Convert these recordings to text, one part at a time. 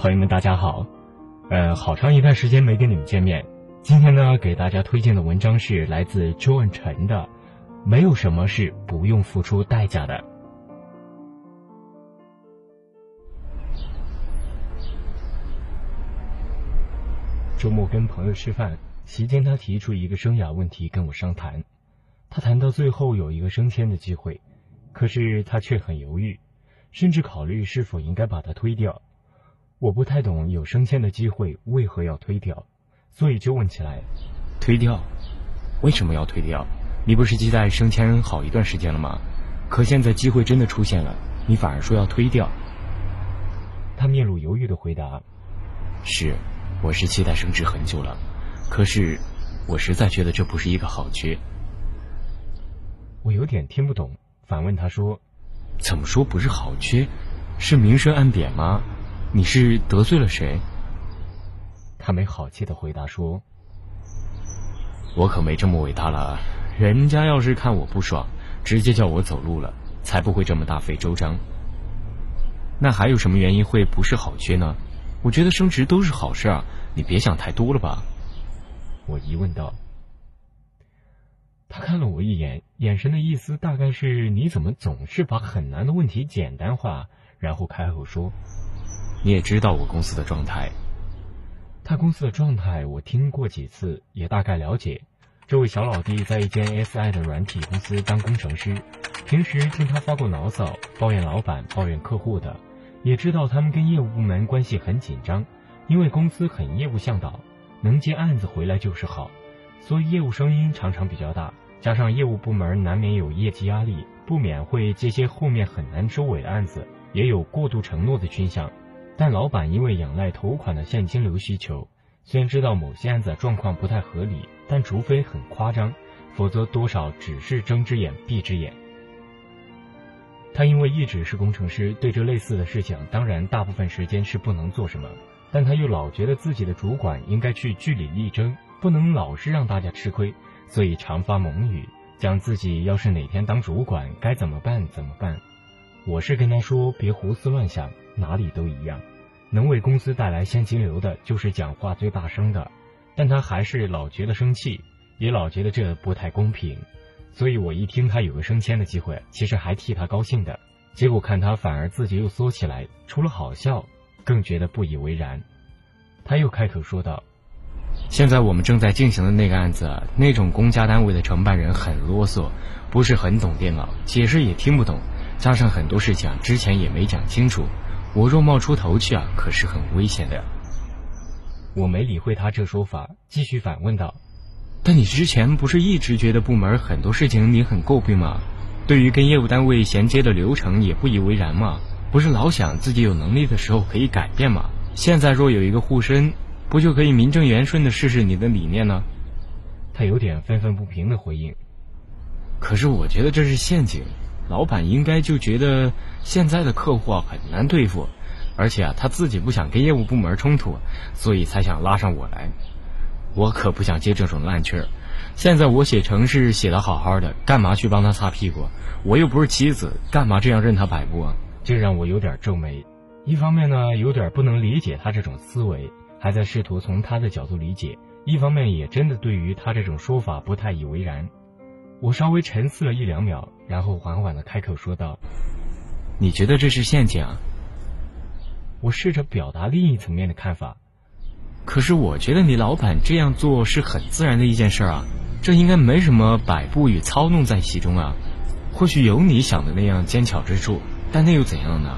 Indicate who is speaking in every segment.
Speaker 1: 朋友们，大家好。呃，好长一段时间没跟你们见面，今天呢，给大家推荐的文章是来自周文晨的《没有什么是不用付出代价的》。周末跟朋友吃饭，席间他提出一个生涯问题跟我商谈。他谈到最后有一个升迁的机会，可是他却很犹豫，甚至考虑是否应该把它推掉。我不太懂有升迁的机会为何要推掉，所以就问起来：
Speaker 2: 推掉？为什么要推掉？你不是期待升迁好一段时间了吗？可现在机会真的出现了，你反而说要推掉？
Speaker 1: 他面露犹豫的回答：
Speaker 2: 是。我是期待升职很久了，可是我实在觉得这不是一个好缺。
Speaker 1: 我有点听不懂，反问他说：“
Speaker 2: 怎么说不是好缺？是明升暗贬吗？你是得罪了谁？”
Speaker 1: 他没好气的回答说：“
Speaker 2: 我可没这么伟大了，人家要是看我不爽，直接叫我走路了，才不会这么大费周章。那还有什么原因会不是好缺呢？”我觉得升职都是好事啊，你别想太多了吧。
Speaker 1: 我疑问道。他看了我一眼，眼神的意思大概是你怎么总是把很难的问题简单化，然后开口说：“
Speaker 2: 你也知道我公司的状态。”
Speaker 1: 他公司的状态我听过几次，也大概了解。这位小老弟在一间 SI 的软体公司当工程师，平时听他发过牢骚，抱怨老板，抱怨客户的。也知道他们跟业务部门关系很紧张，因为公司很业务向导，能接案子回来就是好，所以业务声音常常比较大。加上业务部门难免有业绩压力，不免会接些后面很难收尾的案子，也有过度承诺的倾向。但老板因为仰赖头款的现金流需求，虽然知道某些案子状况不太合理，但除非很夸张，否则多少只是睁只眼闭只眼。他因为一直是工程师，对这类似的事情，当然大部分时间是不能做什么。但他又老觉得自己的主管应该去据理力争，不能老是让大家吃亏，所以常发猛语，讲自己要是哪天当主管该怎么办怎么办。我是跟他说别胡思乱想，哪里都一样，能为公司带来现金流的就是讲话最大声的。但他还是老觉得生气，也老觉得这不太公平。所以我一听他有个升迁的机会，其实还替他高兴的。结果看他反而自己又缩起来，除了好笑，更觉得不以为然。他又开口说道：“
Speaker 2: 现在我们正在进行的那个案子，那种公家单位的承办人很啰嗦，不是很懂电脑，解释也听不懂，加上很多事情之前也没讲清楚。我若冒出头去啊，可是很危险的。”
Speaker 1: 我没理会他这说法，继续反问道。
Speaker 2: 但你之前不是一直觉得部门很多事情你很诟病吗？对于跟业务单位衔接的流程也不以为然吗？不是老想自己有能力的时候可以改变吗？现在若有一个护身，不就可以名正言顺的试试你的理念呢？
Speaker 1: 他有点愤愤不平的回应。
Speaker 2: 可是我觉得这是陷阱，老板应该就觉得现在的客户啊很难对付，而且啊他自己不想跟业务部门冲突，所以才想拉上我来。我可不想接这种烂缺儿。现在我写程式写的好好的，干嘛去帮他擦屁股？我又不是棋子，干嘛这样任他摆布啊？
Speaker 1: 这让我有点皱眉。一方面呢，有点不能理解他这种思维，还在试图从他的角度理解；一方面也真的对于他这种说法不太以为然。我稍微沉思了一两秒，然后缓缓的开口说道：“
Speaker 2: 你觉得这是陷阱？”啊？”
Speaker 1: 我试着表达另一层面的看法。
Speaker 2: 可是我觉得你老板这样做是很自然的一件事啊，这应该没什么摆布与操弄在其中啊。或许有你想的那样尖巧之处，但那又怎样呢？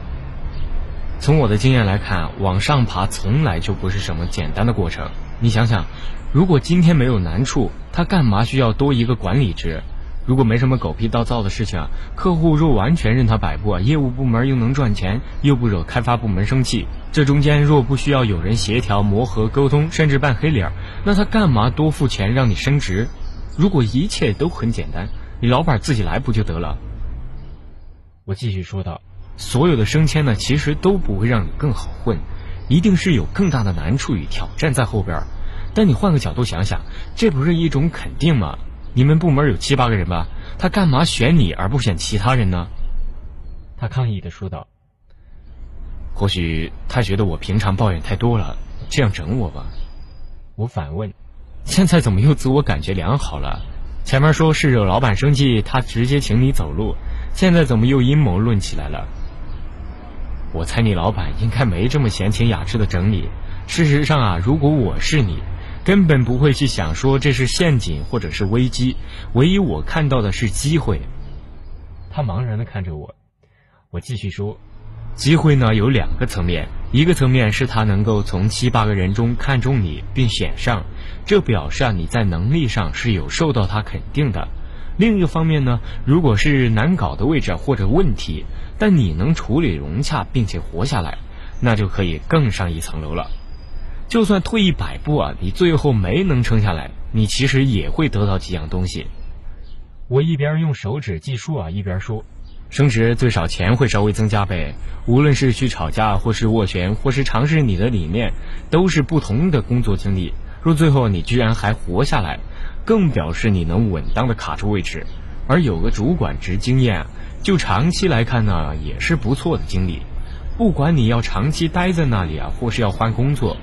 Speaker 2: 从我的经验来看，往上爬从来就不是什么简单的过程。你想想，如果今天没有难处，他干嘛需要多一个管理职？如果没什么狗屁倒灶的事情啊，客户若完全任他摆布啊，业务部门又能赚钱，又不惹开发部门生气，这中间若不需要有人协调、磨合、沟通，甚至扮黑脸，那他干嘛多付钱让你升职？如果一切都很简单，你老板自己来不就得了？
Speaker 1: 我继续说道，
Speaker 2: 所有的升迁呢，其实都不会让你更好混，一定是有更大的难处与挑战在后边。但你换个角度想想，这不是一种肯定吗？你们部门有七八个人吧？他干嘛选你而不选其他人呢？
Speaker 1: 他抗议的说道。
Speaker 2: 或许他觉得我平常抱怨太多了，这样整我吧。
Speaker 1: 我反问：
Speaker 2: 现在怎么又自我感觉良好了？前面说是惹老板生气，他直接请你走路，现在怎么又阴谋论起来了？我猜你老板应该没这么闲情雅致的整你。事实上啊，如果我是你，根本不会去想说这是陷阱或者是危机。唯一我看到的是机会。
Speaker 1: 他茫然的看着我，我继续说：
Speaker 2: 机会呢有两个层面，一个层面是他能够从七八个人中看中你并选上，这表示啊你在能力上是有受到他肯定的。另一个方面呢，如果是难搞的位置或者问题，但你能处理融洽并且活下来，那就可以更上一层楼了。就算退一百步啊，你最后没能撑下来，你其实也会得到几样东西。
Speaker 1: 我一边用手指计数啊，一边说：“
Speaker 2: 升职最少钱会稍微增加呗。无论是去吵架，或是斡旋，或是尝试你的理念，都是不同的工作经历。若最后你居然还活下来，更表示你能稳当的卡住位置。而有个主管职经验，就长期来看呢，也是不错的经历。不管你要长期待在那里啊，或是要换工作。”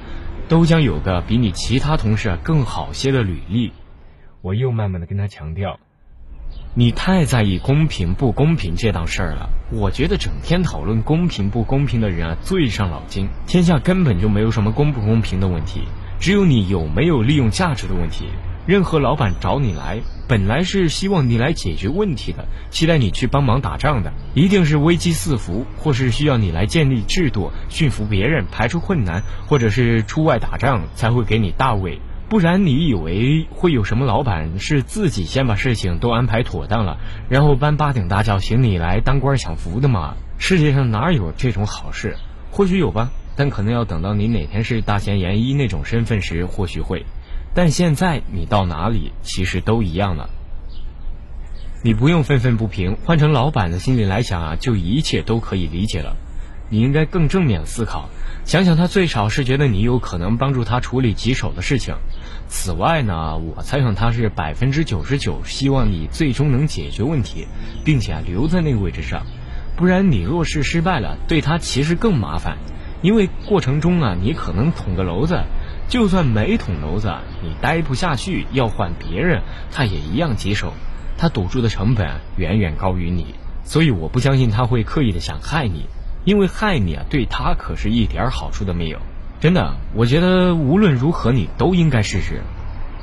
Speaker 2: 都将有个比你其他同事更好些的履历。
Speaker 1: 我又慢慢的跟他强调，
Speaker 2: 你太在意公平不公平这档事儿了。我觉得整天讨论公平不公平的人啊，最伤脑筋。天下根本就没有什么公不公平的问题，只有你有没有利用价值的问题。任何老板找你来，本来是希望你来解决问题的，期待你去帮忙打仗的，一定是危机四伏，或是需要你来建立制度、驯服别人、排除困难，或者是出外打仗才会给你大位。不然你以为会有什么老板是自己先把事情都安排妥当了，然后搬八顶大轿请你来当官享福的吗？世界上哪有这种好事？或许有吧，但可能要等到你哪天是大贤严一那种身份时，或许会。但现在你到哪里，其实都一样了。你不用愤愤不平，换成老板的心里来想啊，就一切都可以理解了。你应该更正面思考，想想他最少是觉得你有可能帮助他处理棘手的事情。此外呢，我猜想他是百分之九十九希望你最终能解决问题，并且留在那个位置上。不然你若是失败了，对他其实更麻烦，因为过程中啊，你可能捅个娄子。就算没捅娄子，你待不下去要换别人，他也一样棘手。他赌注的成本远远高于你，所以我不相信他会刻意的想害你，因为害你啊，对他可是一点好处都没有。真的，我觉得无论如何你都应该试试。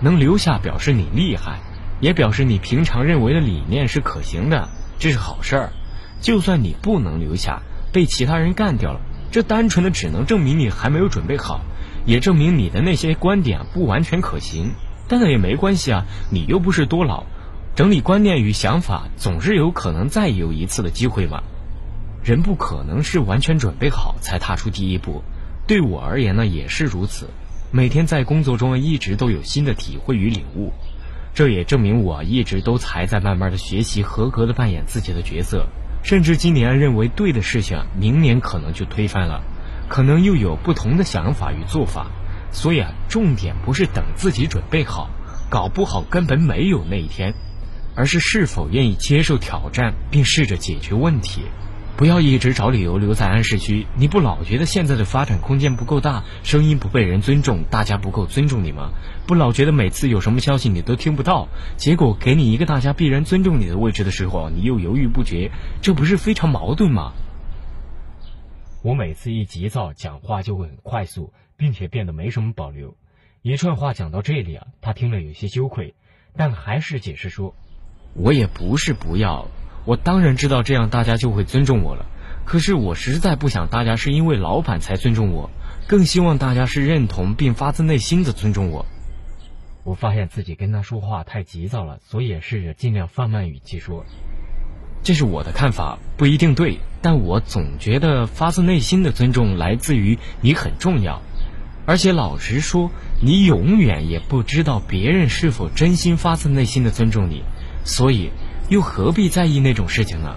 Speaker 2: 能留下表示你厉害，也表示你平常认为的理念是可行的，这是好事儿。就算你不能留下，被其他人干掉了，这单纯的只能证明你还没有准备好。也证明你的那些观点不完全可行，但那也没关系啊，你又不是多老，整理观念与想法总是有可能再有一次的机会嘛。人不可能是完全准备好才踏出第一步，对我而言呢也是如此。每天在工作中一直都有新的体会与领悟，这也证明我一直都才在慢慢的学习，合格的扮演自己的角色，甚至今年认为对的事情，明年可能就推翻了。可能又有不同的想法与做法，所以啊，重点不是等自己准备好，搞不好根本没有那一天，而是是否愿意接受挑战并试着解决问题。不要一直找理由留在安市区，你不老觉得现在的发展空间不够大，声音不被人尊重，大家不够尊重你吗？不老觉得每次有什么消息你都听不到，结果给你一个大家必然尊重你的位置的时候，你又犹豫不决，这不是非常矛盾吗？
Speaker 1: 我每次一急躁，讲话就会很快速，并且变得没什么保留。一串话讲到这里啊，他听了有些羞愧，但还是解释说：“
Speaker 2: 我也不是不要，我当然知道这样大家就会尊重我了。可是我实在不想大家是因为老板才尊重我，更希望大家是认同并发自内心的尊重我。”
Speaker 1: 我发现自己跟他说话太急躁了，所以也试着尽量放慢语气说。
Speaker 2: 这是我的看法，不一定对，但我总觉得发自内心的尊重来自于你很重要，而且老实说，你永远也不知道别人是否真心发自内心的尊重你，所以又何必在意那种事情呢？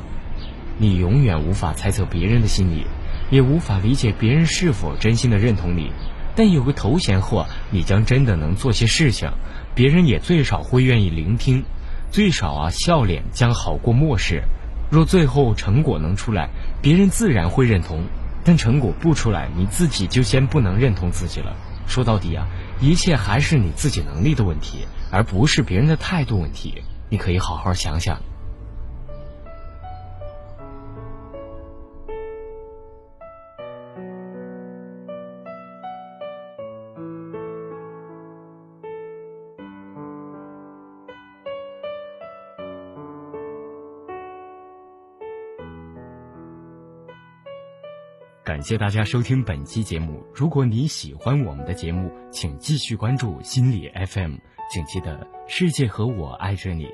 Speaker 2: 你永远无法猜测别人的心理，也无法理解别人是否真心的认同你，但有个头衔后，你将真的能做些事情，别人也最少会愿意聆听，最少啊，笑脸将好过漠视。若最后成果能出来，别人自然会认同。但成果不出来，你自己就先不能认同自己了。说到底啊，一切还是你自己能力的问题，而不是别人的态度问题。你可以好好想想。感谢大家收听本期节目。如果你喜欢我们的节目，请继续关注心理 FM。请记得，世界和我爱着你。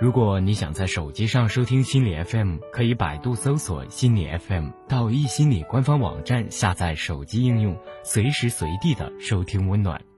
Speaker 2: 如果你想在手机上收听心理 FM，可以百度搜索心理 FM，到易心理官方网站下载手机应用，随时随地的收听温暖。